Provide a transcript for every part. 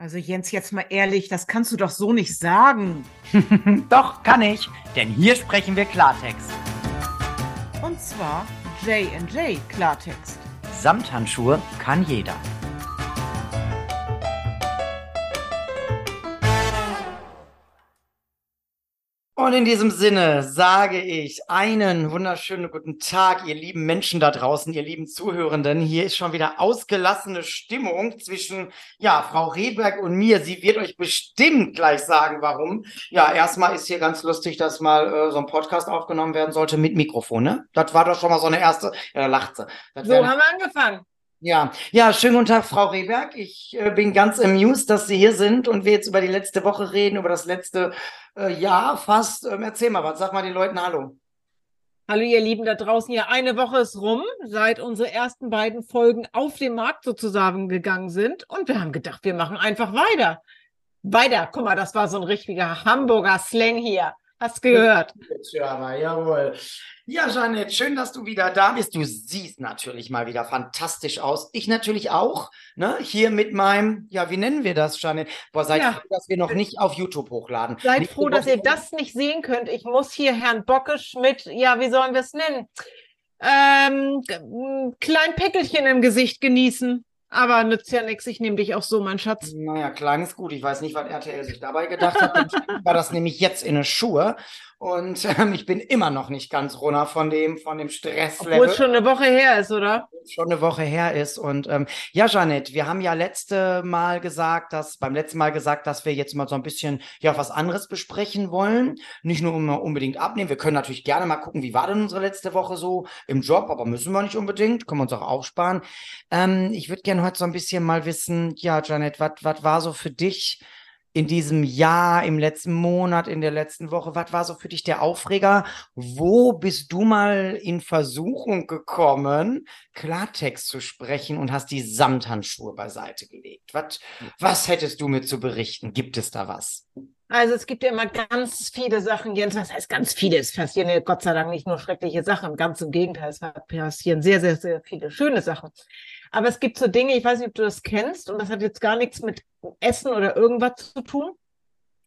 Also Jens, jetzt mal ehrlich, das kannst du doch so nicht sagen. doch, kann ich, denn hier sprechen wir Klartext. Und zwar J&J Klartext. Samthandschuhe kann jeder. Und in diesem Sinne sage ich einen wunderschönen guten Tag, ihr lieben Menschen da draußen, ihr lieben Zuhörenden. Hier ist schon wieder ausgelassene Stimmung zwischen, ja, Frau Rehberg und mir. Sie wird euch bestimmt gleich sagen, warum. Ja, erstmal ist hier ganz lustig, dass mal äh, so ein Podcast aufgenommen werden sollte mit Mikrofon, ne? Das war doch schon mal so eine erste, ja, da lacht sie. Das so haben wir angefangen. Ja, ja, schönen guten Tag, Frau Rehberg. Ich äh, bin ganz amused, dass Sie hier sind und wir jetzt über die letzte Woche reden, über das letzte äh, Jahr fast. Ähm, erzähl mal was, sag mal den Leuten Hallo. Hallo, ihr Lieben da draußen. Ja, eine Woche ist rum, seit unsere ersten beiden Folgen auf den Markt sozusagen gegangen sind. Und wir haben gedacht, wir machen einfach weiter. Weiter. Guck mal, das war so ein richtiger Hamburger Slang hier. Hast gehört. Ja, jawohl. Ja, Janet, schön, dass du wieder da bist. Du siehst natürlich mal wieder fantastisch aus. Ich natürlich auch. Ne? Hier mit meinem, ja, wie nennen wir das, Janet? Boah, seid ja. froh, dass wir noch nicht auf YouTube hochladen. Seid nicht froh, dass ihr das nicht sehen könnt. Ich muss hier Herrn Bockisch mit, ja, wie sollen wir es nennen? Ähm, klein Päckelchen im Gesicht genießen. Aber nützt ja nichts, ich nehme dich auch so, mein Schatz. Naja, klein ist gut. Ich weiß nicht, was RTL sich dabei gedacht hat. war das nämlich jetzt in eine Schuhe. Und ähm, ich bin immer noch nicht ganz runter von dem, von dem Stresslevel. Obwohl es schon eine Woche her ist, oder? Schon eine Woche her ist. Und ähm, ja, Janet, wir haben ja letzte Mal gesagt, dass, beim letzten Mal gesagt, dass wir jetzt mal so ein bisschen ja was anderes besprechen wollen. Nicht nur immer unbedingt abnehmen. Wir können natürlich gerne mal gucken, wie war denn unsere letzte Woche so im Job, aber müssen wir nicht unbedingt. Können wir uns auch aufsparen. Ähm, ich würde gerne heute so ein bisschen mal wissen, ja, Janet, was war so für dich? In diesem Jahr, im letzten Monat, in der letzten Woche? Was war so für dich der Aufreger? Wo bist du mal in Versuchung gekommen, Klartext zu sprechen und hast die Samthandschuhe beiseite gelegt? Was, was hättest du mir zu berichten? Gibt es da was? Also es gibt ja immer ganz viele Sachen, Jens, was heißt ganz viele? Es passieren ja Gott sei Dank nicht nur schreckliche Sachen, ganz im Gegenteil, es passieren sehr, sehr, sehr viele schöne Sachen. Aber es gibt so Dinge, ich weiß nicht, ob du das kennst, und das hat jetzt gar nichts mit Essen oder irgendwas zu tun,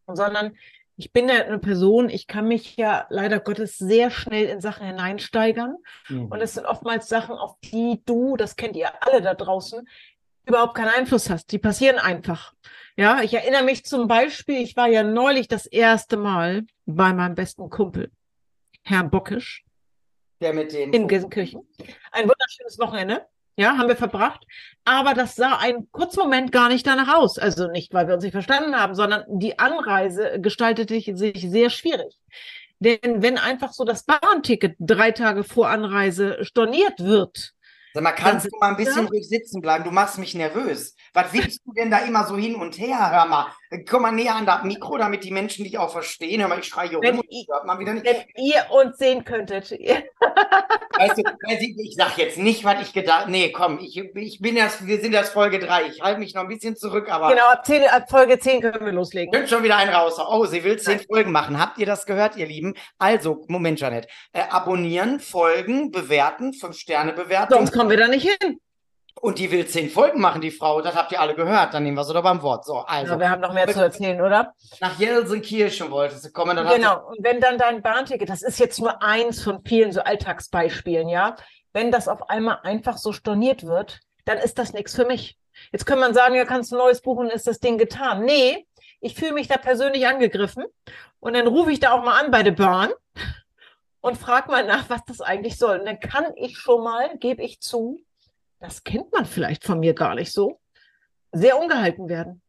sondern ich bin ja eine Person, ich kann mich ja leider Gottes sehr schnell in Sachen hineinsteigern. Mhm. Und es sind oftmals Sachen, auf die du, das kennt ihr alle da draußen, überhaupt keinen Einfluss hast. Die passieren einfach. Ja, ich erinnere mich zum Beispiel, ich war ja neulich das erste Mal bei meinem besten Kumpel, Herrn Bockisch. Der mit den. In Gelsenkirchen. Ein wunderschönes Wochenende. Ja, haben wir verbracht. Aber das sah einen kurzen Moment gar nicht danach aus. Also nicht, weil wir uns nicht verstanden haben, sondern die Anreise gestaltete sich sehr schwierig. Denn wenn einfach so das Bahnticket drei Tage vor Anreise storniert wird, Sag mal, kannst du mal ein bisschen ruhig sitzen bleiben? Du machst mich nervös. Was willst du denn da immer so hin und her? Hör mal, komm mal näher an das Mikro, damit die Menschen dich auch verstehen. Hör mal, ich schreie hier wenn rum. Ich, man wieder nicht. Wenn ihr uns sehen könntet. weißt du, ich sag jetzt nicht, was ich gedacht Nee, komm, ich, ich bin erst, wir sind erst Folge 3. Ich halte mich noch ein bisschen zurück, aber. Genau, ab, 10, ab Folge 10 können wir loslegen. Könnt schon wieder einen raus. Oh, sie will 10 Folgen machen. Habt ihr das gehört, ihr Lieben? Also, Moment, Janet. Äh, abonnieren, folgen, bewerten, 5 Sterne bewerten. Sonst kommen wir da nicht hin. Und die will zehn Folgen machen, die Frau. Das habt ihr alle gehört. Dann nehmen wir sie doch beim Wort. So, also. Ja, wir haben noch mehr zu erzählen, oder? Nach Jelsenkirchen wolltest du kommen. Dann genau. Und wenn dann dein Bahnticket, das ist jetzt nur eins von vielen so Alltagsbeispielen, ja. Wenn das auf einmal einfach so storniert wird, dann ist das nichts für mich. Jetzt kann man sagen, ja, kannst du ein neues buchen, ist das Ding getan. Nee, ich fühle mich da persönlich angegriffen. Und dann rufe ich da auch mal an bei der Bahn und frage mal nach, was das eigentlich soll. Und dann kann ich schon mal, gebe ich zu, das kennt man vielleicht von mir gar nicht so, sehr ungehalten werden.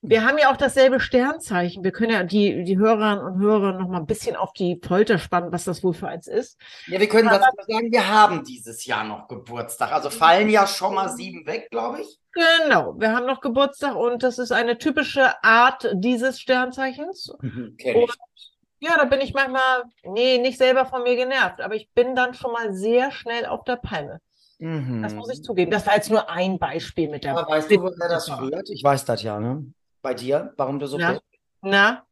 Wir haben ja auch dasselbe Sternzeichen. Wir können ja die, die Hörerinnen und Hörer noch mal ein bisschen auf die Polter spannen, was das wohl für eins ist. Ja, wir können dazu sagen, wir haben dieses Jahr noch Geburtstag. Also fallen ja schon mal sieben weg, glaube ich. Genau, wir haben noch Geburtstag und das ist eine typische Art dieses Sternzeichens. Mhm, und, ja, da bin ich manchmal, nee, nicht selber von mir genervt, aber ich bin dann schon mal sehr schnell auf der Palme. Mhm. Das muss ich zugeben. Das war jetzt nur ein Beispiel mit der. Aber weißt du, woher das rührt? Ich weiß das ja, ne? Bei dir, warum du so Na? bist? Na?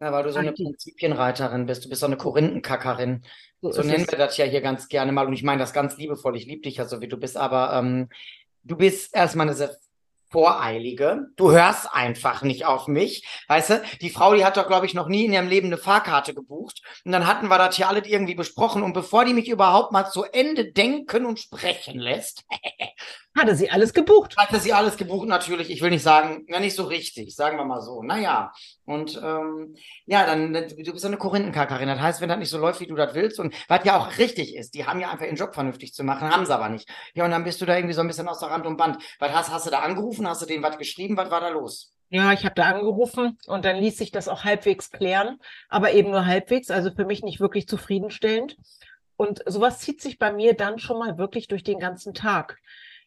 Ja, weil du so eine Prinzipienreiterin bist. Du bist so eine Korinthenkackerin. So, so nennen wir das ja hier ganz gerne mal. Und ich meine das ganz liebevoll. Ich liebe dich ja so, wie du bist. Aber ähm, du bist erstmal eine sehr Voreilige. Du hörst einfach nicht auf mich. Weißt du, die Frau, die hat doch, glaube ich, noch nie in ihrem Leben eine Fahrkarte gebucht. Und dann hatten wir das hier alle irgendwie besprochen. Und bevor die mich überhaupt mal zu Ende denken und sprechen lässt, hatte sie alles gebucht. Hatte sie alles gebucht, natürlich. Ich will nicht sagen, ja, nicht so richtig, sagen wir mal so. Naja. Und ähm, ja, dann, du bist eine Korinthenkackerin. Das heißt, wenn das nicht so läuft, wie du das willst, und was ja auch richtig ist, die haben ja einfach ihren Job vernünftig zu machen, haben sie aber nicht. Ja, und dann bist du da irgendwie so ein bisschen aus der Rand und Band. Was hast, hast du da angerufen? Hast du denen was geschrieben? Was war da los? Ja, ich habe da angerufen und dann ließ sich das auch halbwegs klären, aber eben nur halbwegs, also für mich nicht wirklich zufriedenstellend. Und sowas zieht sich bei mir dann schon mal wirklich durch den ganzen Tag.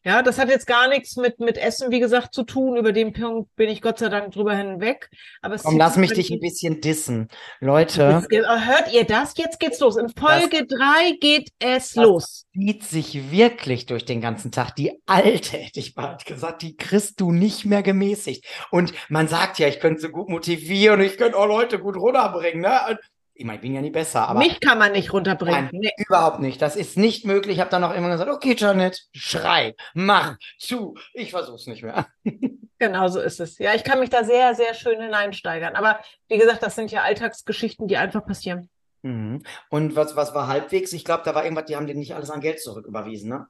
Ja, das hat jetzt gar nichts mit, mit Essen, wie gesagt, zu tun. Über den Punkt bin ich Gott sei Dank drüber hinweg. Aber Komm, lass mich dich ein bisschen dissen. Leute. Hört ihr das? Jetzt geht's los. In Folge drei geht es los. Zieht sich wirklich durch den ganzen Tag. Die alte, hätte ich bald gesagt, die kriegst du nicht mehr gemäßigt. Und man sagt ja, ich könnte so gut motivieren, ich könnte auch Leute gut runterbringen, ne? Ich meine, ich bin ja nie besser, aber. Mich kann man nicht runterbringen. Nein, nee. überhaupt nicht. Das ist nicht möglich. Ich habe dann auch immer gesagt, okay, Janet, schrei, mach zu. Ich versuch's nicht mehr. Genau so ist es. Ja, ich kann mich da sehr, sehr schön hineinsteigern. Aber wie gesagt, das sind ja Alltagsgeschichten, die einfach passieren. Mhm. Und was, was war halbwegs? Ich glaube, da war irgendwas, die haben dir nicht alles an Geld zurücküberwiesen, ne?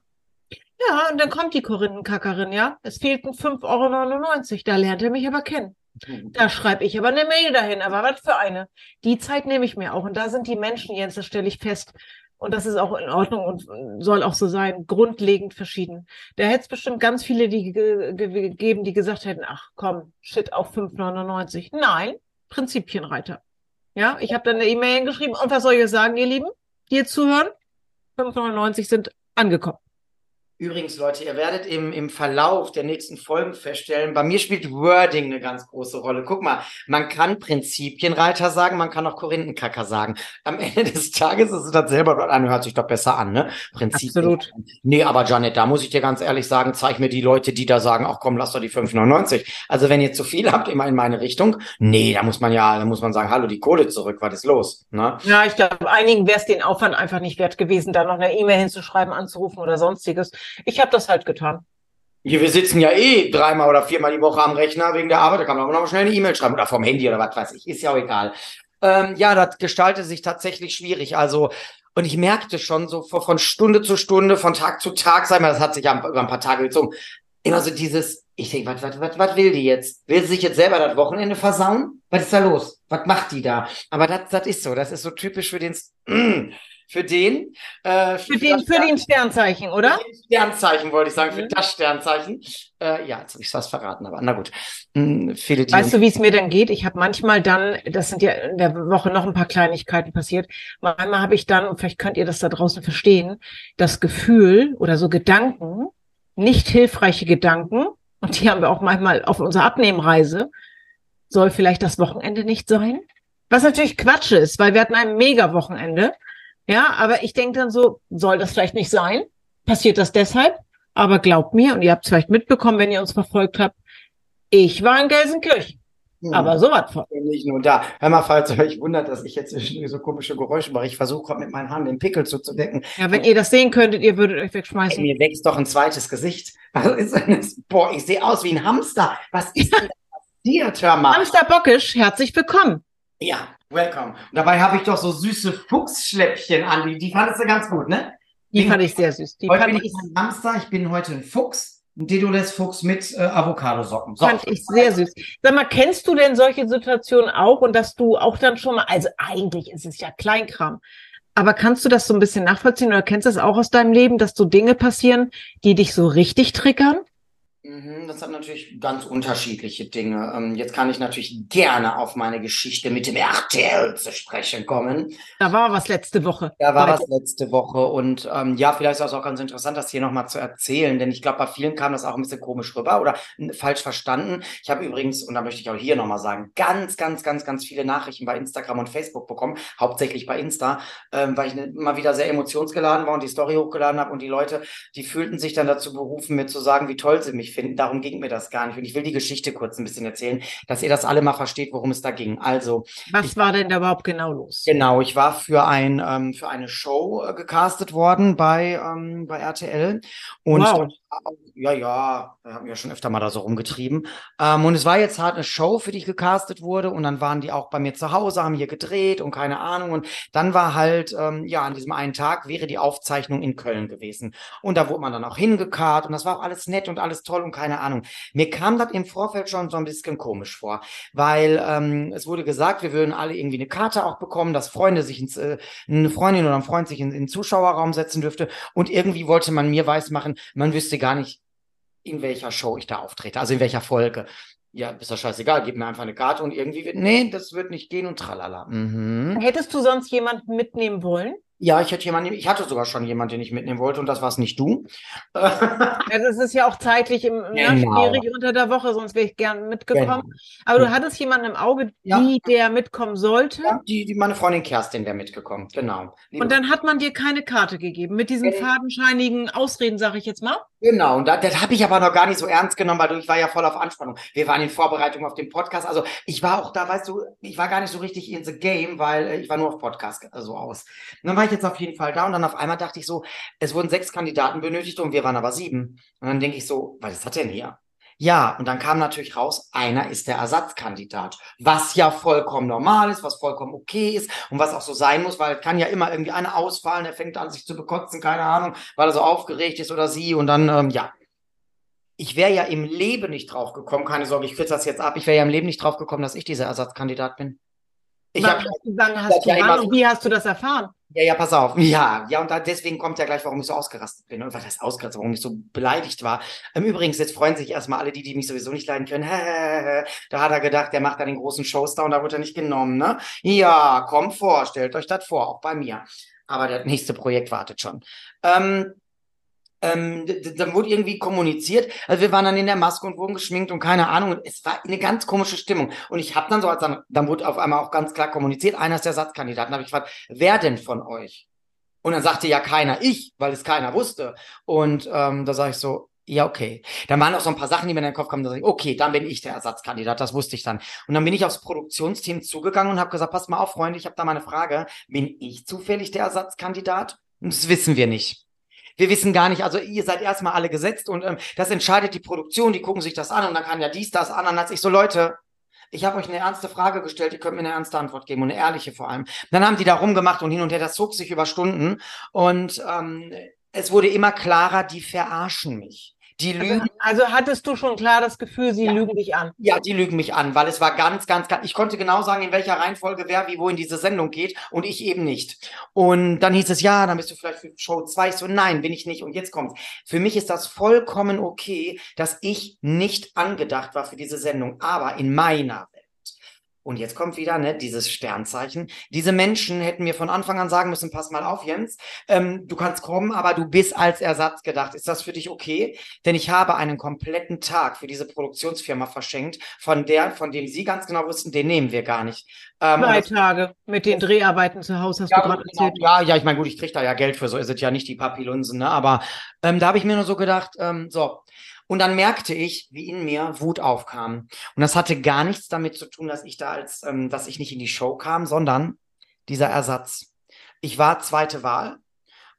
Ja, und dann kommt die Korinthenkackerin, ja. Es fehlten 5,99 Euro. Da lernt er mich aber kennen. Da schreibe ich aber eine Mail dahin. Aber was für eine? Die Zeit nehme ich mir auch. Und da sind die Menschen, Jens, das stelle ich fest. Und das ist auch in Ordnung und soll auch so sein, grundlegend verschieden. Da hätte es bestimmt ganz viele die gegeben, die gesagt hätten, ach komm, shit, auf 5,99. Nein, Prinzipienreiter. Ja, ich habe dann eine E-Mail geschrieben. Und was soll ich sagen, ihr Lieben, die jetzt zuhören? 5,99 sind angekommen. Übrigens, Leute, ihr werdet im, im Verlauf der nächsten Folgen feststellen, bei mir spielt Wording eine ganz große Rolle. Guck mal, man kann Prinzipienreiter sagen, man kann auch Korinthenkacker sagen. Am Ende des Tages ist es das selber an, hört sich doch besser an, ne? Prinzipien. Absolut. Nee, aber Janet, da muss ich dir ganz ehrlich sagen, zeig mir die Leute, die da sagen, ach komm, lass doch die 5,99. Also wenn ihr zu viel habt, immer in meine Richtung, nee, da muss man ja, da muss man sagen, hallo, die Kohle zurück, was ist los? Ne? Ja, ich glaube, einigen wäre es den Aufwand einfach nicht wert gewesen, da noch eine E-Mail hinzuschreiben, anzurufen oder sonstiges. Ich habe das halt getan. Hier, wir sitzen ja eh dreimal oder viermal die Woche am Rechner wegen der Arbeit. Da kann man aber noch schnell eine E-Mail schreiben oder vom Handy oder was weiß ich. Ist ja auch egal. Ähm, ja, das gestaltet sich tatsächlich schwierig. Also, und ich merkte schon so von Stunde zu Stunde, von Tag zu Tag, sag mal, das hat sich ja über ein paar Tage gezogen, immer so dieses, ich denke, was, was, was, was will die jetzt? Will sie sich jetzt selber das Wochenende versauen? Was ist da los? Was macht die da? Aber das, das ist so, das ist so typisch für den, für den. Äh, für, für, den, für den Sternzeichen, oder? Sternzeichen wollte ich sagen, für mhm. das Sternzeichen. Äh, ja, jetzt habe ich fast verraten, aber na gut. Hm, weißt du, wie es mir dann geht? Ich habe manchmal dann, das sind ja in der Woche noch ein paar Kleinigkeiten passiert, manchmal habe ich dann, und vielleicht könnt ihr das da draußen verstehen, das Gefühl oder so Gedanken, nicht hilfreiche Gedanken, und die haben wir auch manchmal auf unserer Abnehmreise, soll vielleicht das Wochenende nicht sein? Was natürlich Quatsch ist, weil wir hatten ein Mega-Wochenende. Ja, aber ich denke dann so, soll das vielleicht nicht sein? Passiert das deshalb? Aber glaubt mir, und ihr habt es vielleicht mitbekommen, wenn ihr uns verfolgt habt, ich war in Gelsenkirchen. Hm. Aber so was von. Nicht nur da. Hör mal, falls ihr euch wundert, dass ich jetzt so komische Geräusche mache. Ich versuche mit meinen Haaren den Pickel zuzudecken. Ja, wenn ihr das sehen könntet, ihr würdet euch wegschmeißen. Ey, mir wächst doch ein zweites Gesicht. Was ist denn das? Boah, ich sehe aus wie ein Hamster. Was ist denn passiert, hör mal? Hamster Bockisch, herzlich willkommen. Ja, welcome. Und dabei habe ich doch so süße Fuchsschläppchen an. Die, die fandest du ganz gut, ne? Die fand ich sehr süß. Die heute bin ich ein Hamster, ich bin heute ein Fuchs. Ein Dedules Fuchs mit äh, Avocadosocken. So. Fand ich sehr süß. Sag mal, kennst du denn solche Situationen auch und dass du auch dann schon mal, also eigentlich ist es ja Kleinkram, aber kannst du das so ein bisschen nachvollziehen oder kennst du das auch aus deinem Leben, dass so Dinge passieren, die dich so richtig triggern? Mhm, das hat natürlich ganz unterschiedliche Dinge. Ähm, jetzt kann ich natürlich gerne auf meine Geschichte mit dem RTL zu sprechen kommen. Da war was letzte Woche. Da war was letzte Woche. Und ähm, ja, vielleicht ist es auch ganz interessant, das hier nochmal zu erzählen, denn ich glaube, bei vielen kam das auch ein bisschen komisch rüber oder falsch verstanden. Ich habe übrigens, und da möchte ich auch hier nochmal sagen, ganz, ganz, ganz, ganz viele Nachrichten bei Instagram und Facebook bekommen, hauptsächlich bei Insta, ähm, weil ich ne, mal wieder sehr emotionsgeladen war und die Story hochgeladen habe und die Leute, die fühlten sich dann dazu berufen, mir zu sagen, wie toll sie mich finden. Darum ging mir das gar nicht. Und ich will die Geschichte kurz ein bisschen erzählen, dass ihr das alle mal versteht, worum es da ging. Also. Was ich, war denn da überhaupt genau los? Genau, ich war für ein, ähm, für eine Show äh, gecastet worden bei, ähm, bei RTL. Und wow. ja, ja, wir haben ja schon öfter mal da so rumgetrieben. Ähm, und es war jetzt halt eine Show, für die ich gecastet wurde. Und dann waren die auch bei mir zu Hause, haben hier gedreht und keine Ahnung. Und dann war halt, ähm, ja, an diesem einen Tag wäre die Aufzeichnung in Köln gewesen. Und da wurde man dann auch hingekarrt und das war auch alles nett und alles toll und keine Ahnung. Mir kam das im Vorfeld schon so ein bisschen komisch vor, weil ähm, es wurde gesagt, wir würden alle irgendwie eine Karte auch bekommen, dass Freunde sich ins, äh, eine Freundin oder ein Freund sich in, in den Zuschauerraum setzen dürfte. Und irgendwie wollte man mir weismachen, man wüsste gar nicht, in welcher Show ich da auftrete, also in welcher Folge. Ja, ist doch scheißegal, gib mir einfach eine Karte und irgendwie wird, nee, das wird nicht gehen und tralala. Mhm. Hättest du sonst jemanden mitnehmen wollen? Ja, ich hätte jemanden, ich hatte sogar schon jemanden, den ich mitnehmen wollte und das war es nicht du. ja, das ist ja auch zeitlich im, genau. ja, schwierig unter der Woche, sonst wäre ich gern mitgekommen. Genau. Aber du hattest jemanden im Auge, die ja. der mitkommen sollte? Ja, die, die, meine Freundin Kerstin wäre mitgekommen, genau. Liebe und dann hat man dir keine Karte gegeben, mit diesen fadenscheinigen Ausreden, sage ich jetzt mal? Genau, und das, das habe ich aber noch gar nicht so ernst genommen, weil ich war ja voll auf Anspannung. Wir waren in Vorbereitung auf den Podcast, also ich war auch da, weißt du, ich war gar nicht so richtig in the game, weil äh, ich war nur auf Podcast also aus. Dann war ich jetzt auf jeden Fall da und dann auf einmal dachte ich so, es wurden sechs Kandidaten benötigt und wir waren aber sieben. Und dann denke ich so, was ist das denn hier? Ja, und dann kam natürlich raus, einer ist der Ersatzkandidat, was ja vollkommen normal ist, was vollkommen okay ist und was auch so sein muss, weil es kann ja immer irgendwie einer ausfallen, der fängt an, sich zu bekotzen, keine Ahnung, weil er so aufgeregt ist oder sie und dann, ähm, ja. Ich wäre ja im Leben nicht drauf gekommen, keine Sorge, ich kürze das jetzt ab, ich wäre ja im Leben nicht drauf gekommen, dass ich dieser Ersatzkandidat bin. Ich hab, dann hast du, ja wann, wie hast du das erfahren? Ja, ja, pass auf. Ja, ja, und da, deswegen kommt ja gleich, warum ich so ausgerastet bin. Und was heißt ausgerastet, warum ich so beleidigt war. Ähm, übrigens, jetzt freuen sich erstmal alle, die, die mich sowieso nicht leiden können. da hat er gedacht, der macht da den großen Showstar und da wird er nicht genommen, ne? Ja, kommt vor, stellt euch das vor, auch bei mir. Aber das nächste Projekt wartet schon. Ähm, ähm, dann wurde irgendwie kommuniziert. Also wir waren dann in der Maske und wurden geschminkt und keine Ahnung. Und es war eine ganz komische Stimmung. Und ich habe dann so, als dann, dann wurde auf einmal auch ganz klar kommuniziert, einer ist der Satzkandidat. Dann habe ich gefragt, wer denn von euch? Und dann sagte ja keiner, ich, weil es keiner wusste. Und ähm, da sage ich so, ja, okay. Dann waren auch so ein paar Sachen, die mir in den Kopf kamen, da sage ich, okay, dann bin ich der Ersatzkandidat, das wusste ich dann. Und dann bin ich aufs Produktionsteam zugegangen und habe gesagt, pass mal auf, Freunde, ich habe da mal eine Frage. Bin ich zufällig der Ersatzkandidat? das wissen wir nicht. Wir wissen gar nicht, also ihr seid erstmal alle gesetzt und ähm, das entscheidet die Produktion, die gucken sich das an und dann kann ja dies, das, an. als ich so, Leute, ich habe euch eine ernste Frage gestellt, ihr könnt mir eine ernste Antwort geben und eine ehrliche vor allem. Dann haben die da rumgemacht und hin und her, das zog sich über Stunden und ähm, es wurde immer klarer, die verarschen mich. Die lügen. Also, hattest du schon klar das Gefühl, sie ja. lügen dich an? Ja, die lügen mich an, weil es war ganz, ganz, ganz. Ich konnte genau sagen, in welcher Reihenfolge wer wie wo in diese Sendung geht und ich eben nicht. Und dann hieß es, ja, dann bist du vielleicht für Show 2. Ich so, nein, bin ich nicht. Und jetzt kommt's. Für mich ist das vollkommen okay, dass ich nicht angedacht war für diese Sendung, aber in meiner und jetzt kommt wieder ne, dieses Sternzeichen. Diese Menschen hätten mir von Anfang an sagen müssen, pass mal auf, Jens, ähm, du kannst kommen, aber du bist als Ersatz gedacht. Ist das für dich okay? Denn ich habe einen kompletten Tag für diese Produktionsfirma verschenkt, von der, von dem Sie ganz genau wussten, den nehmen wir gar nicht. Ähm, Drei Tage mit den Dreharbeiten zu Hause, hast ja, du gerade genau, erzählt. Ja, ja, ich meine, gut, ich kriege da ja Geld für, so ist es ja nicht die Papillunsen, ne? Aber ähm, da habe ich mir nur so gedacht, ähm, so, und dann merkte ich, wie in mir Wut aufkam. Und das hatte gar nichts damit zu tun, dass ich da als, ähm, dass ich nicht in die Show kam, sondern dieser Ersatz. Ich war zweite Wahl.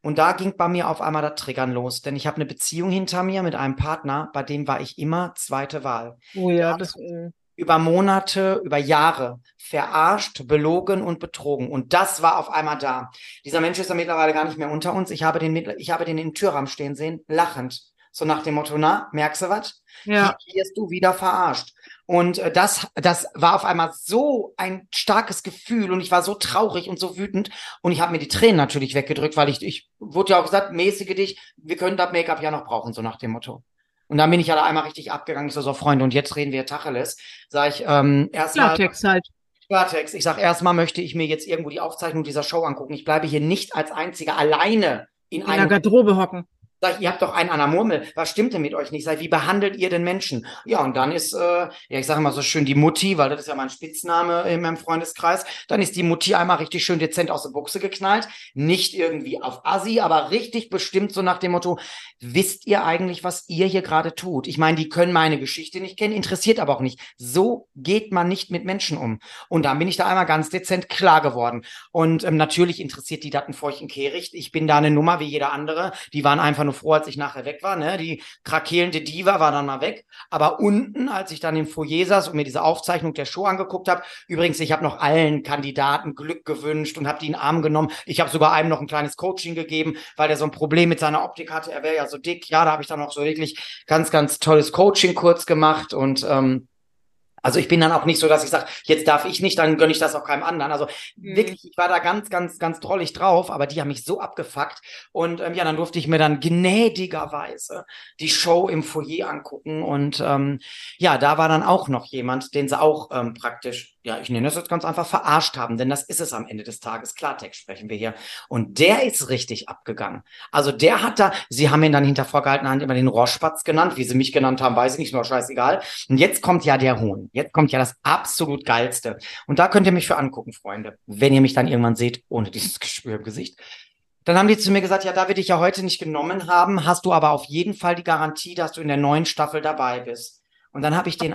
Und da ging bei mir auf einmal das Triggern los, denn ich habe eine Beziehung hinter mir mit einem Partner, bei dem war ich immer zweite Wahl. Oh ja, das äh, über Monate, über Jahre verarscht, belogen und betrogen. Und das war auf einmal da. Dieser Mensch ist ja mittlerweile gar nicht mehr unter uns. Ich habe den, ich habe den im Türrahmen stehen sehen, lachend. So nach dem Motto, na, merkst du was? Ja. Hier wirst du wieder verarscht. Und äh, das, das war auf einmal so ein starkes Gefühl und ich war so traurig und so wütend und ich habe mir die Tränen natürlich weggedrückt, weil ich, ich wurde ja auch gesagt, mäßige dich, wir können das Make-up ja noch brauchen, so nach dem Motto. Und dann bin ich ja da einmal richtig abgegangen, ich so, so Freunde, und jetzt reden wir Tacheles. Sag ich, ähm, erstmal. Klartext halt. Klartext. Ich sag, erstmal möchte ich mir jetzt irgendwo die Aufzeichnung dieser Show angucken. Ich bleibe hier nicht als Einziger alleine in, in einer Garderobe hocken Sag ich, ihr habt doch einen an der Murmel. Was stimmt denn mit euch nicht? Sag wie behandelt ihr denn Menschen? Ja, und dann ist, äh, ja, ich sage mal so schön die Mutti, weil das ist ja mein Spitzname in meinem Freundeskreis. Dann ist die Mutti einmal richtig schön dezent aus der Buchse geknallt. Nicht irgendwie auf Assi, aber richtig bestimmt so nach dem Motto, wisst ihr eigentlich, was ihr hier gerade tut? Ich meine, die können meine Geschichte nicht kennen, interessiert aber auch nicht. So geht man nicht mit Menschen um. Und dann bin ich da einmal ganz dezent klar geworden. Und ähm, natürlich interessiert die Daten feuchten Kehricht. Ich bin da eine Nummer wie jeder andere. Die waren einfach nur froh, als ich nachher weg war. Ne? Die krakelende Diva war dann mal weg. Aber unten, als ich dann im Foyer saß und mir diese Aufzeichnung der Show angeguckt habe, übrigens, ich habe noch allen Kandidaten Glück gewünscht und habe die in den Arm genommen. Ich habe sogar einem noch ein kleines Coaching gegeben, weil der so ein Problem mit seiner Optik hatte. Er wäre ja so dick. Ja, da habe ich dann auch so wirklich ganz, ganz tolles Coaching kurz gemacht und ähm, also ich bin dann auch nicht so, dass ich sage, jetzt darf ich nicht, dann gönne ich das auch keinem anderen. Also mhm. wirklich, ich war da ganz, ganz, ganz drollig drauf, aber die haben mich so abgefuckt. Und ähm, ja, dann durfte ich mir dann gnädigerweise die Show im Foyer angucken. Und ähm, ja, da war dann auch noch jemand, den sie auch ähm, praktisch ja, ich nenne das jetzt ganz einfach, verarscht haben, denn das ist es am Ende des Tages. Klartext sprechen wir hier. Und der ist richtig abgegangen. Also der hat da, sie haben ihn dann hinter vorgehaltener Hand immer den Rohrspatz genannt, wie sie mich genannt haben, weiß ich nicht, mir scheißegal. Und jetzt kommt ja der Hohn. Jetzt kommt ja das absolut geilste. Und da könnt ihr mich für angucken, Freunde, wenn ihr mich dann irgendwann seht, ohne dieses Gespür im Gesicht. Dann haben die zu mir gesagt, ja, da wir dich ja heute nicht genommen haben, hast du aber auf jeden Fall die Garantie, dass du in der neuen Staffel dabei bist. Und dann habe ich den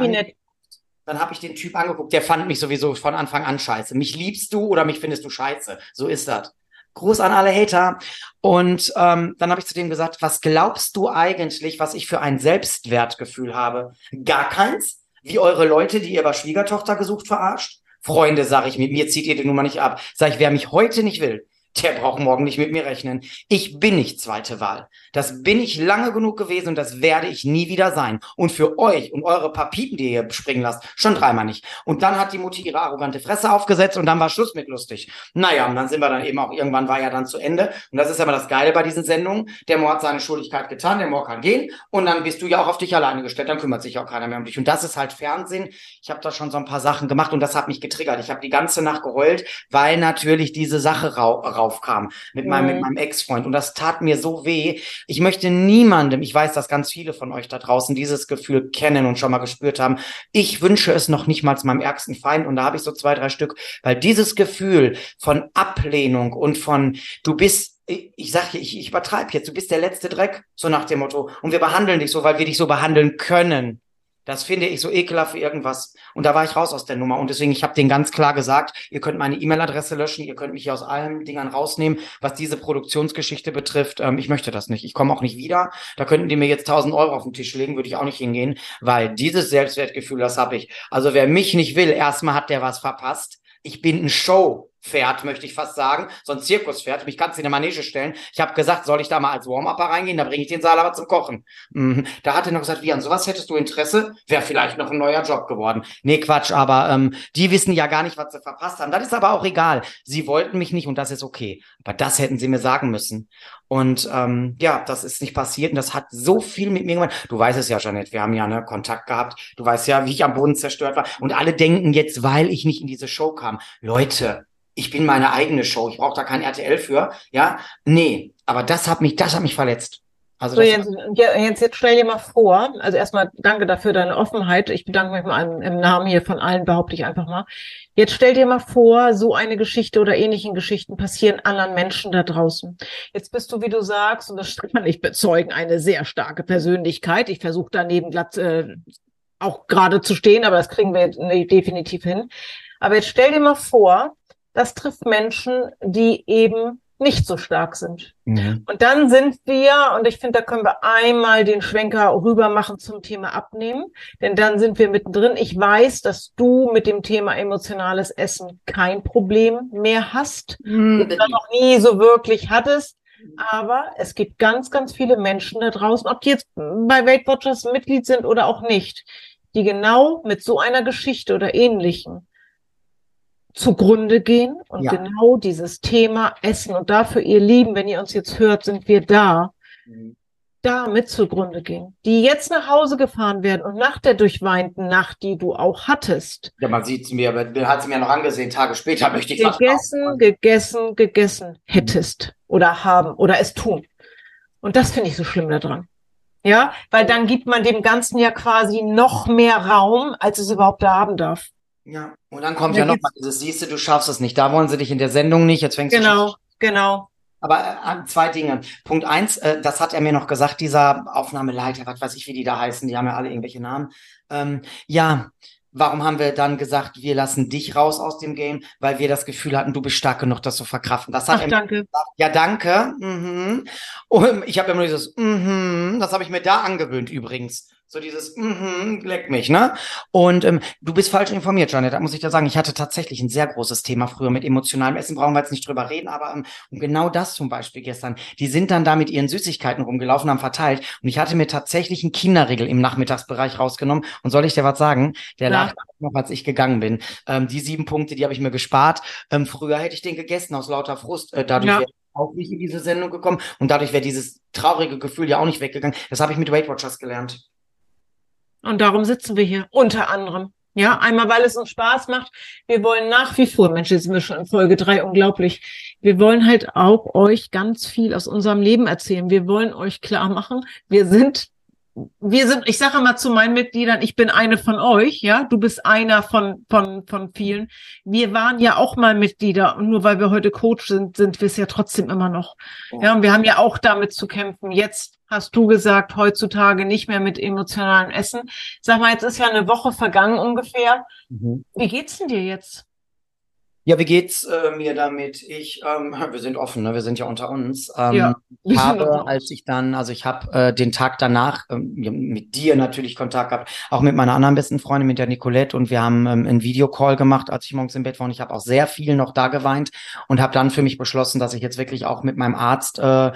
dann habe ich den Typ angeguckt, der fand mich sowieso von Anfang an scheiße. Mich liebst du oder mich findest du scheiße. So ist das. Gruß an alle Hater. Und ähm, dann habe ich zu dem gesagt, was glaubst du eigentlich, was ich für ein Selbstwertgefühl habe? Gar keins? Wie eure Leute, die ihr bei Schwiegertochter gesucht verarscht? Freunde, sage ich, mit mir zieht ihr die Nummer nicht ab. Sag ich, wer mich heute nicht will, der braucht morgen nicht mit mir rechnen. Ich bin nicht zweite Wahl. Das bin ich lange genug gewesen und das werde ich nie wieder sein. Und für euch und eure paar Piepen, die ihr springen lasst, schon dreimal nicht. Und dann hat die Mutti ihre arrogante Fresse aufgesetzt und dann war Schluss mit lustig. Naja, und dann sind wir dann eben auch, irgendwann war ja dann zu Ende. Und das ist aber das Geile bei diesen Sendungen. Der Moor hat seine Schuldigkeit getan, der Moor kann gehen und dann bist du ja auch auf dich alleine gestellt, dann kümmert sich auch keiner mehr um dich. Und das ist halt Fernsehen. Ich habe da schon so ein paar Sachen gemacht und das hat mich getriggert. Ich habe die ganze Nacht geheult, weil natürlich diese Sache rau raufkam mit meinem, mit mhm. meinem Ex-Freund. Und das tat mir so weh. Ich möchte niemandem, ich weiß, dass ganz viele von euch da draußen dieses Gefühl kennen und schon mal gespürt haben. Ich wünsche es noch nicht mal meinem ärgsten Feind. Und da habe ich so zwei, drei Stück, weil dieses Gefühl von Ablehnung und von, du bist ich sage, ich, ich übertreibe jetzt, du bist der letzte Dreck, so nach dem Motto. Und wir behandeln dich so, weil wir dich so behandeln können. Das finde ich so ekelhaft wie irgendwas. Und da war ich raus aus der Nummer. Und deswegen, ich habe denen ganz klar gesagt, ihr könnt meine E-Mail-Adresse löschen, ihr könnt mich hier aus allen Dingern rausnehmen, was diese Produktionsgeschichte betrifft. Ähm, ich möchte das nicht. Ich komme auch nicht wieder. Da könnten die mir jetzt 1000 Euro auf den Tisch legen, würde ich auch nicht hingehen, weil dieses Selbstwertgefühl, das habe ich. Also wer mich nicht will, erstmal hat der was verpasst. Ich bin ein Show. Pferd, möchte ich fast sagen, so ein Zirkuspferd. Mich kannst du in eine Manege stellen. Ich habe gesagt, soll ich da mal als Warm-Upper reingehen? Da bringe ich den Saal aber zum Kochen. Mhm. Da hat er noch gesagt, wie an sowas hättest du Interesse? Wäre vielleicht noch ein neuer Job geworden. Nee, Quatsch, aber ähm, die wissen ja gar nicht, was sie verpasst haben. Das ist aber auch egal. Sie wollten mich nicht und das ist okay. Aber das hätten sie mir sagen müssen. Und ähm, ja, das ist nicht passiert und das hat so viel mit mir gemacht. Du weißt es ja, Janet, wir haben ja ne, Kontakt gehabt. Du weißt ja, wie ich am Boden zerstört war. Und alle denken jetzt, weil ich nicht in diese Show kam. Leute, ich bin meine eigene Show, ich brauche da kein RTL für, ja. Nee, aber das hat mich, das hat mich verletzt. Also so, jetzt, jetzt, jetzt stell dir mal vor, also erstmal danke dafür deine Offenheit. Ich bedanke mich mal im, im Namen hier von allen, behaupte ich einfach mal. Jetzt stell dir mal vor, so eine Geschichte oder ähnlichen Geschichten passieren anderen Menschen da draußen. Jetzt bist du, wie du sagst, und das kann ich bezeugen, eine sehr starke Persönlichkeit. Ich versuche daneben glatt äh, auch gerade zu stehen, aber das kriegen wir definitiv hin. Aber jetzt stell dir mal vor, das trifft Menschen, die eben nicht so stark sind. Mhm. Und dann sind wir, und ich finde, da können wir einmal den Schwenker rüber machen zum Thema Abnehmen, denn dann sind wir mittendrin. Ich weiß, dass du mit dem Thema emotionales Essen kein Problem mehr hast, mhm. das noch nie so wirklich hattest. Aber es gibt ganz, ganz viele Menschen da draußen, ob die jetzt bei Weight Watchers Mitglied sind oder auch nicht, die genau mit so einer Geschichte oder ähnlichen zugrunde gehen und ja. genau dieses Thema Essen und dafür, ihr Lieben, wenn ihr uns jetzt hört, sind wir da, mhm. da mit zugrunde gehen, die jetzt nach Hause gefahren werden und nach der durchweinten Nacht, die du auch hattest. Ja, man sieht es mir, aber hat es mir noch angesehen, Tage später möchte ich Gegessen, gegessen, gegessen hättest oder haben oder es tun. Und das finde ich so schlimm daran. Ja, weil dann gibt man dem Ganzen ja quasi noch mehr Raum, als es überhaupt da haben darf. Ja, und dann kommt ja, ja noch mal dieses, siehst du, du schaffst es nicht. Da wollen sie dich in der Sendung nicht, jetzt fängst genau, du Genau, genau. Aber äh, zwei Dinge. Punkt eins, äh, das hat er mir noch gesagt, dieser Aufnahmeleiter, was weiß ich, wie die da heißen, die haben ja alle irgendwelche Namen. Ähm, ja, warum haben wir dann gesagt, wir lassen dich raus aus dem Game? Weil wir das Gefühl hatten, du bist stark genug, das zu verkraften. Das hat Ach, er danke. gesagt. Ja, danke. Mhm. Und ich habe immer dieses, mhm, das habe ich mir da angewöhnt übrigens. So dieses, mhm, leck mich, ne? Und ähm, du bist falsch informiert, Janet, da muss ich dir sagen. Ich hatte tatsächlich ein sehr großes Thema früher mit emotionalem Essen, brauchen wir jetzt nicht drüber reden, aber ähm, genau das zum Beispiel gestern. Die sind dann da mit ihren Süßigkeiten rumgelaufen, haben verteilt und ich hatte mir tatsächlich einen Kinderriegel im Nachmittagsbereich rausgenommen. Und soll ich dir was sagen? Der Ja. lag noch, als ich gegangen bin. Ähm, die sieben Punkte, die habe ich mir gespart. Ähm, früher hätte ich den gegessen aus lauter Frust. Äh, dadurch Ja. wäre ich auch nicht in diese Sendung gekommen und dadurch wäre dieses traurige Gefühl ja auch nicht weggegangen. Das habe ich mit Weight Watchers gelernt. Und darum sitzen wir hier, unter anderem. Ja, einmal, weil es uns Spaß macht. Wir wollen nach wie vor, Mensch, jetzt sind wir schon in Folge drei, unglaublich. Wir wollen halt auch euch ganz viel aus unserem Leben erzählen. Wir wollen euch klar machen, wir sind, wir sind, ich sage mal zu meinen Mitgliedern, ich bin eine von euch, ja, du bist einer von, von, von vielen. Wir waren ja auch mal Mitglieder und nur weil wir heute Coach sind, sind wir es ja trotzdem immer noch. Ja, und wir haben ja auch damit zu kämpfen. Jetzt hast du gesagt, heutzutage nicht mehr mit emotionalem Essen. Sag mal, jetzt ist ja eine Woche vergangen ungefähr. Wie geht's denn dir jetzt? Ja, wie geht's äh, mir damit? Ich, ähm, wir sind offen, ne? Wir sind ja unter uns. Ähm, Ja, habe, als ich dann, also ich habe äh, den Tag danach ähm, mit dir natürlich Kontakt gehabt, auch mit meiner anderen besten Freundin, mit der Nicolette, und wir haben ähm, einen Videocall gemacht, als ich morgens im Bett war. Und ich habe auch sehr viel noch da geweint und habe dann für mich beschlossen, dass ich jetzt wirklich auch mit meinem Arzt äh,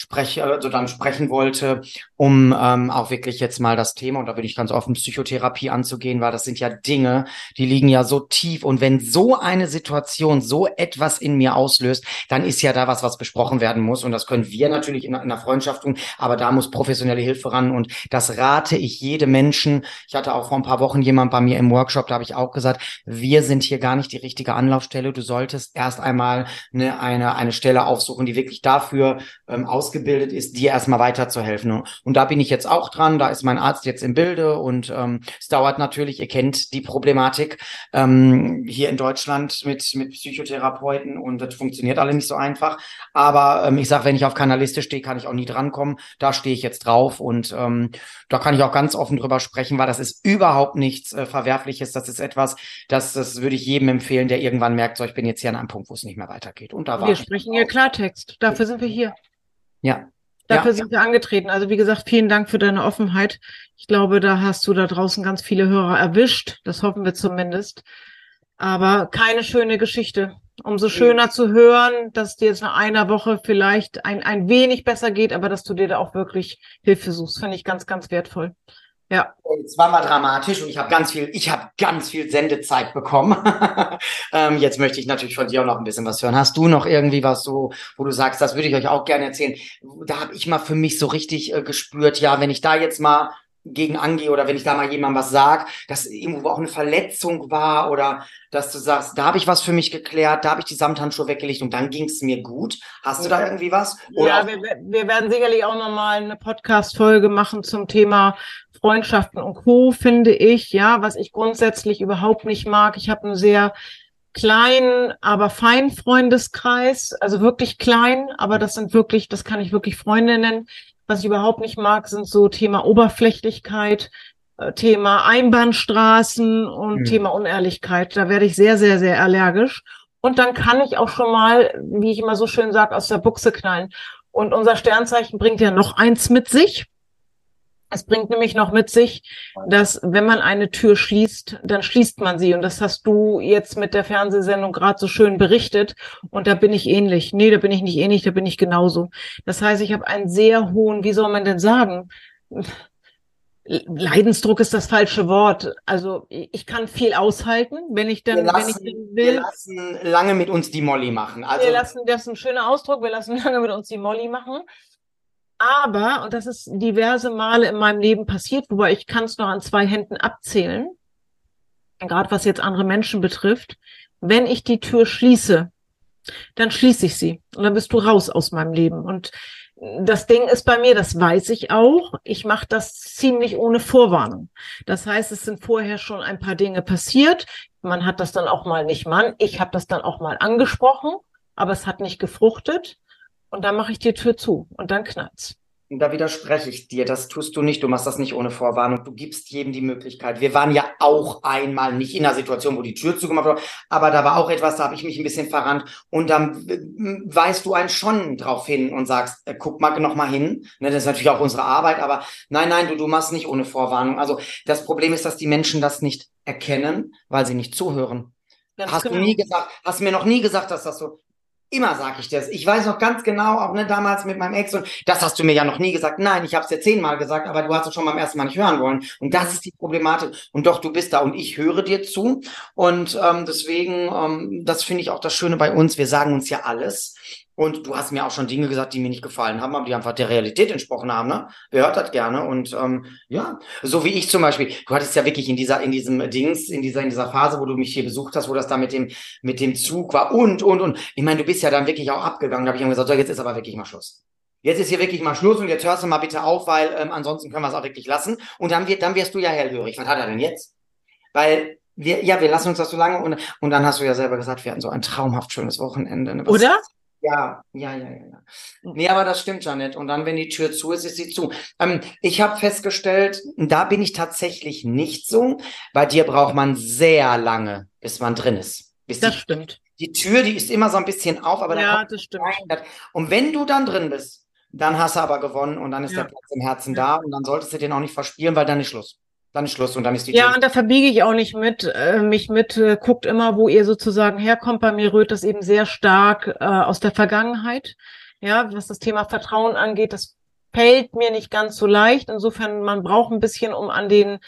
spreche, also dann sprechen wollte, um ähm, auch wirklich jetzt mal das Thema, und da bin ich ganz offen, Psychotherapie anzugehen, weil das sind ja Dinge, die liegen ja so tief. Und wenn so eine Situation so etwas in mir auslöst, dann ist ja da was, was besprochen werden muss. Und das können wir natürlich in, in einer Freundschaft tun, aber da muss professionelle Hilfe ran. Und das rate ich jedem Menschen. Ich hatte auch vor ein paar Wochen jemand bei mir im Workshop, da habe ich auch gesagt, wir sind hier gar nicht die richtige Anlaufstelle. Du solltest erst einmal eine, eine, eine Stelle aufsuchen, die wirklich dafür ähm, ausgebildet ist, dir erstmal weiterzuhelfen. Und da bin ich jetzt auch dran. Da ist mein Arzt jetzt im Bilde und ähm, es dauert natürlich, ihr kennt die Problematik ähm, hier in Deutschland mit, mit Psychotherapeuten und das funktioniert alle nicht so einfach. Aber ähm, ich sage, wenn ich auf keiner Liste stehe, kann ich auch nie drankommen. Da stehe ich jetzt drauf und ähm, da kann ich auch ganz offen drüber sprechen, weil das ist überhaupt nichts äh, Verwerfliches. Das ist etwas, das, das würde ich jedem empfehlen, der irgendwann merkt, so ich bin jetzt hier an einem Punkt, wo es nicht mehr weitergeht. Und da war Wir sprechen hier Klartext. Dafür sind wir hier. Ja. Dafür Ja. sind wir angetreten. Also wie gesagt, vielen Dank für deine Offenheit. Ich glaube, da hast du da draußen ganz viele Hörer erwischt. Das hoffen wir zumindest. Aber keine schöne Geschichte. Umso schöner zu hören, dass dir jetzt nach einer Woche vielleicht ein, ein wenig besser geht, aber dass du dir da auch wirklich Hilfe suchst, finde ich ganz, ganz wertvoll. Ja, Und es war mal dramatisch und ich habe ganz viel, ich habe ganz viel Sendezeit bekommen. ähm, jetzt möchte ich natürlich von dir auch noch ein bisschen was hören. Hast du noch irgendwie was so, wo du sagst, das würde ich euch auch gerne erzählen? Da habe ich mal für mich so richtig äh, gespürt, ja, wenn ich da jetzt mal gegen angehe oder wenn ich da mal jemandem was sag, dass irgendwo auch eine Verletzung war oder dass du sagst, da habe ich was für mich geklärt, da habe ich die Samthandschuhe weggelegt und dann ging es mir gut. Hast du da irgendwie was? Oder ja wir, wir werden sicherlich auch nochmal eine Podcast-Folge machen zum Thema Freundschaften und Co., finde ich, ja, was ich grundsätzlich überhaupt nicht mag. Ich habe einen sehr kleinen, aber feinen Freundeskreis, also wirklich klein, aber das sind wirklich, das kann ich wirklich Freunde nennen. Was ich überhaupt nicht mag, sind so Thema Oberflächlichkeit, äh, Thema Einbahnstraßen und Mhm. Thema Unehrlichkeit. Da werde ich sehr, sehr, sehr allergisch. Und dann kann ich auch schon mal, wie ich immer so schön sage, aus der Buchse knallen. Und unser Sternzeichen bringt ja noch eins mit sich. Es bringt nämlich noch mit sich, dass wenn man eine Tür schließt, dann schließt man sie. Und das hast du jetzt mit der Fernsehsendung gerade so schön berichtet. Und da bin ich ähnlich. Nee, da bin ich nicht ähnlich, da bin ich genauso. Das heißt, ich habe einen sehr hohen, wie soll man denn sagen? Leidensdruck ist das falsche Wort. Also ich kann viel aushalten, wenn ich wir dann, wenn ich lassen, dann wir will. lassen lange mit uns die Molly machen. Also Wir lassen, das ist ein schöner Ausdruck, wir lassen lange mit uns die Molly machen. Aber, und das ist diverse Male in meinem Leben passiert, wobei ich kann es noch an zwei Händen abzählen, gerade was jetzt andere Menschen betrifft, wenn ich die Tür schließe, dann schließe ich sie und dann bist du raus aus meinem Leben. Und das Ding ist bei mir, das weiß ich auch, ich mache das ziemlich ohne Vorwarnung. Das heißt, es sind vorher schon ein paar Dinge passiert. Man hat das dann auch mal nicht Mann, ich habe das dann auch mal angesprochen, aber es hat nicht gefruchtet. Und dann mache ich die Tür zu und dann knallt's. Und da widerspreche ich dir, das tust du nicht, du machst das nicht ohne Vorwarnung, du gibst jedem die Möglichkeit. Wir waren ja auch einmal nicht in einer Situation, wo die Tür zugemacht wurde, aber da war auch etwas, da habe ich mich ein bisschen verrannt und dann weist du einen schon drauf hin und sagst, äh, guck mal noch mal hin, ne, das ist natürlich auch unsere Arbeit, aber nein, nein, du, du machst nicht ohne Vorwarnung. Also das Problem ist, dass die Menschen das nicht erkennen, weil sie nicht zuhören. Ganz hast genau. du nie gesagt, hast mir noch nie gesagt, dass das so, Immer sage ich das. Ich weiß noch ganz genau, auch ne, damals mit meinem Ex, und das hast du mir ja noch nie gesagt. Nein, ich habe es dir zehnmal gesagt, aber du hast es schon beim ersten Mal nicht hören wollen. Und das ist die Problematik. Und doch, du bist da und ich höre dir zu. Und ähm, deswegen, ähm, das finde ich auch das Schöne bei uns. Wir sagen uns ja alles. Und du hast mir auch schon Dinge gesagt, die mir nicht gefallen haben, aber die einfach der Realität entsprochen haben. Ne? Wer hört das gerne? Und ähm, ja, so wie ich zum Beispiel. Du hattest ja wirklich in dieser, in diesem Dings, in dieser, in dieser Phase, wo du mich hier besucht hast, wo das da mit dem, mit dem Zug war und und und. Ich meine, du bist ja dann wirklich auch abgegangen. Da habe ich ihm gesagt, so jetzt ist aber wirklich mal Schluss. Jetzt ist hier wirklich mal Schluss und jetzt hörst du mal bitte auf, weil ähm, ansonsten können wir es auch wirklich lassen. Und dann, wird, dann wirst du ja hellhörig. Was hat er denn jetzt? Weil wir, ja, wir lassen uns das so lange und, und dann hast du ja selber gesagt, wir hatten so ein traumhaft schönes Wochenende. Ne? Oder? Ja, ja, ja, ja. ja. Nee, aber das stimmt ja nicht. Und dann, wenn die Tür zu ist, ist sie zu. Ähm, ich habe festgestellt, da bin ich tatsächlich nicht so. Bei dir braucht man sehr lange, bis man drin ist. Bis das die, stimmt. Die Tür, die ist immer so ein bisschen auf, aber ja, das stimmt. Rein. Und wenn du dann drin bist, dann hast du aber gewonnen und dann ist ja. der Platz im Herzen ja. da und dann solltest du den auch nicht verspielen, weil dann ist Schluss dann ist Schluss und dann ist die Ja, Tür. und da verbiege ich auch nicht mit, äh, mich mit, äh, guckt immer, wo ihr sozusagen herkommt. Bei mir rührt das eben sehr stark äh, aus der Vergangenheit. Ja, was das Thema Vertrauen angeht, das fällt mir nicht ganz so leicht. Insofern, man braucht ein bisschen, um an den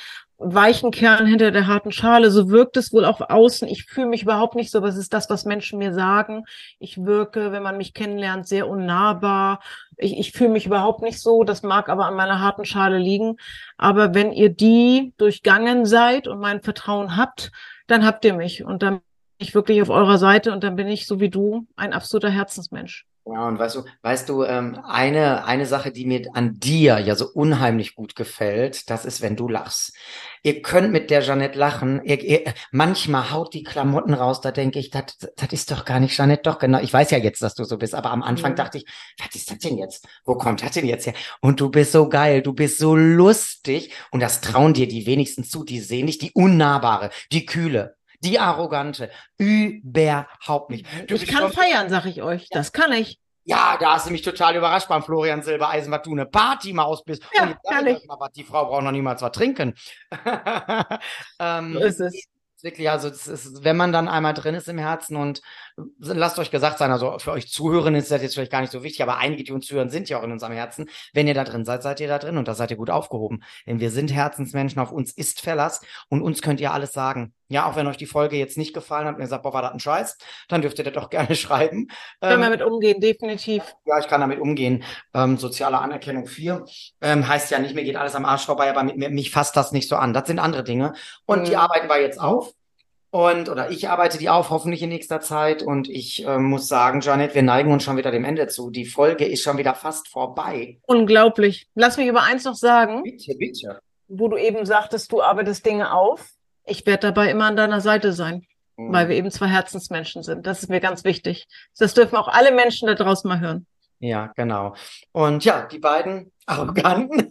weichen Kern hinter der harten Schale. So wirkt es wohl auch außen. Ich fühle mich überhaupt nicht so, es ist das, was Menschen mir sagen. Ich wirke, wenn man mich kennenlernt, sehr unnahbar. Ich, ich fühle mich überhaupt nicht so. Das mag aber an meiner harten Schale liegen. Aber wenn ihr die durchgangen seid und mein Vertrauen habt, dann habt ihr mich. Und dann bin ich wirklich auf eurer Seite und dann bin ich so wie du ein absoluter Herzensmensch. Ja, und weißt du, weißt du, ähm, eine, eine Sache, die mir an dir ja so unheimlich gut gefällt, das ist, wenn du lachst. Ihr könnt mit der Jeanette lachen. Ihr, ihr, manchmal haut die Klamotten raus, da denke ich, das ist doch gar nicht Jeanette, doch genau. Ich weiß ja jetzt, dass du so bist, aber am Anfang mhm. dachte ich, was ist das denn jetzt? Wo kommt das denn jetzt her? Und du bist so geil, du bist so lustig und das trauen dir die wenigsten zu. Die sehen dich, die unnahbare, die kühle, die Arrogante. Überhaupt nicht. Du ich kann feiern, sag ich euch. Das kann ich. Ja, da hast du mich total überrascht beim Florian Silbereisen, was du eine Partymaus bist. Ja, Und jetzt mal, die Frau braucht noch niemals was trinken. ähm, so ist es wirklich, also ist, wenn man dann einmal drin ist im Herzen und lasst euch gesagt sein, also für euch Zuhören ist das jetzt vielleicht gar nicht so wichtig, aber einige, die uns zuhören, sind ja auch in unserem Herzen. Wenn ihr da drin seid, seid ihr da drin und da seid ihr gut aufgehoben. Denn wir sind Herzensmenschen, auf uns ist Verlass und uns könnt ihr alles sagen. Ja, auch wenn euch die Folge jetzt nicht gefallen hat und ihr sagt, boah, war das ein Scheiß, dann dürft ihr das doch gerne schreiben. Kann ähm, damit umgehen, definitiv. Ja, ich kann damit umgehen. Ähm, soziale Anerkennung 4 ähm, heißt ja nicht, mir geht alles am Arsch vorbei, aber mit, mich fasst das nicht so an. Das sind andere Dinge. Und mhm. die arbeiten wir jetzt auf. Und, oder ich arbeite die auf, hoffentlich in nächster Zeit. Und ich äh, muss sagen, Janet, wir neigen uns schon wieder dem Ende zu. Die Folge ist schon wieder fast vorbei. Unglaublich. Lass mich aber eins noch sagen. Bitte, bitte. Wo du eben sagtest, du arbeitest Dinge auf. Ich werde dabei immer an deiner Seite sein, mhm. weil wir eben zwei Herzensmenschen sind. Das ist mir ganz wichtig. Das dürfen auch alle Menschen da draußen mal hören. Ja, genau. Und ja, die beiden Arroganten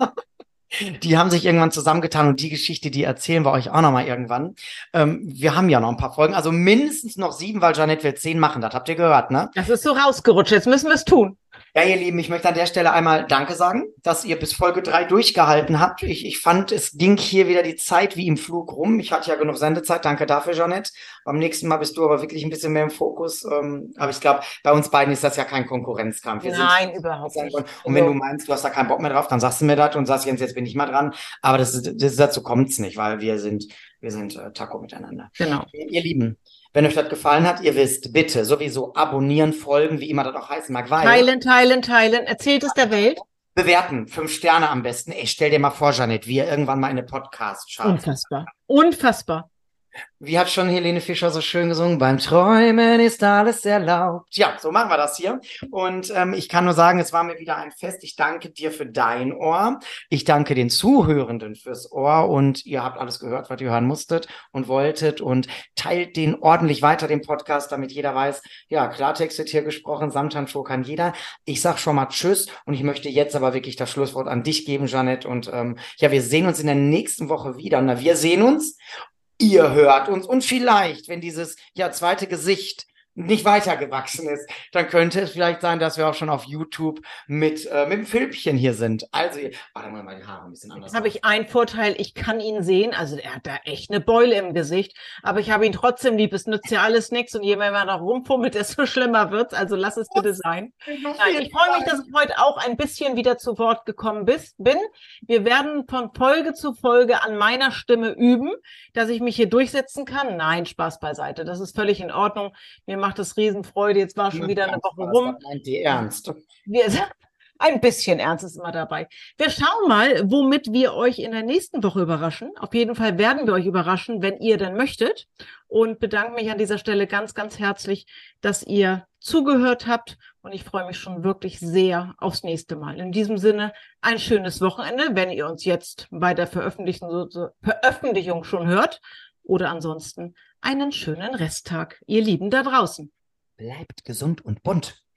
die haben sich irgendwann zusammengetan und die Geschichte, die erzählen wir euch auch nochmal irgendwann. Ähm, wir haben ja noch ein paar Folgen, also mindestens noch sieben, weil Janet will zehn machen. Das habt ihr gehört, ne? Das ist so rausgerutscht. Jetzt müssen wir es tun. Ja, ihr Lieben, ich möchte an der Stelle einmal Danke sagen, dass ihr bis Folge drei durchgehalten habt. Ich, ich fand, es ging hier wieder die Zeit wie im Flug rum. Ich hatte ja genug Sendezeit. Danke dafür, Jeanette. Beim nächsten Mal bist du aber wirklich ein bisschen mehr im Fokus. Ähm, aber ich glaube, bei uns beiden ist das ja kein Konkurrenzkampf. Wir Nein, überhaupt nicht. Und, wenn du meinst, du hast da keinen Bock mehr drauf, dann sagst du mir das und sagst, Jens, jetzt bin ich mal dran. Aber das, das dazu kommt's nicht, weil wir sind, wir sind äh, Taco miteinander. Genau. Ihr Lieben, wenn euch das gefallen hat, ihr wisst, bitte sowieso abonnieren, folgen, wie immer das auch heißen mag. Weil teilen, teilen, teilen. Erzählt es der Welt. Bewerten, fünf Sterne am besten. Ey, stell dir mal vor, Janet, wir irgendwann mal in eine Podcast schauen. Unfassbar. Unfassbar. Wie hat schon Helene Fischer so schön gesungen? Beim Träumen ist alles erlaubt. Ja, so machen wir das hier. Und ähm, ich kann nur sagen, es war mir wieder ein Fest. Ich danke dir für dein Ohr. Ich danke den Zuhörenden fürs Ohr. Und ihr habt alles gehört, was ihr hören musstet und wolltet. Und teilt den ordentlich weiter, den Podcast, damit jeder weiß, ja, Klartext wird hier gesprochen. Samthandschuh kann jeder. Ich sag schon mal Tschüss. Und ich möchte jetzt aber wirklich das Schlusswort an dich geben, Janet. Und ähm, ja, wir sehen uns in der nächsten Woche wieder. Na, wir sehen uns ihr hört uns. Und vielleicht, wenn dieses ja zweite Gesicht nicht weitergewachsen ist, dann könnte es vielleicht sein, dass wir auch schon auf YouTube mit, äh, mit dem Filmchen hier sind. Also, warte mal, meine Haare ein bisschen anders. Jetzt habe ich einen Vorteil, ich kann ihn sehen. Also er hat da echt eine Beule im Gesicht, aber ich habe ihn trotzdem lieb. Es nützt ja alles nichts und je mehr man noch rumfummelt, desto schlimmer wird's. Also lass es bitte sein. Nein, ich freue mich, dass ich heute auch ein bisschen wieder zu Wort gekommen bist, bin. Wir werden von Folge zu Folge an meiner Stimme üben, dass ich mich hier durchsetzen kann. Nein, Spaß beiseite. Das ist völlig in Ordnung. Mir macht es Riesenfreude. Jetzt war schon wieder eine Woche rum. Meint die ernst? Wir, ein bisschen Ernst ist immer dabei. Wir schauen mal, womit wir euch in der nächsten Woche überraschen. Auf jeden Fall werden wir euch überraschen, wenn ihr denn möchtet. Und bedanke mich an dieser Stelle ganz, ganz herzlich, dass ihr zugehört habt. Und ich freue mich schon wirklich sehr aufs nächste Mal. In diesem Sinne ein schönes Wochenende, wenn ihr uns jetzt bei der Veröffentlichung, Veröffentlichung schon hört. Oder ansonsten einen schönen Resttag, ihr Lieben da draußen. Bleibt gesund und bunt.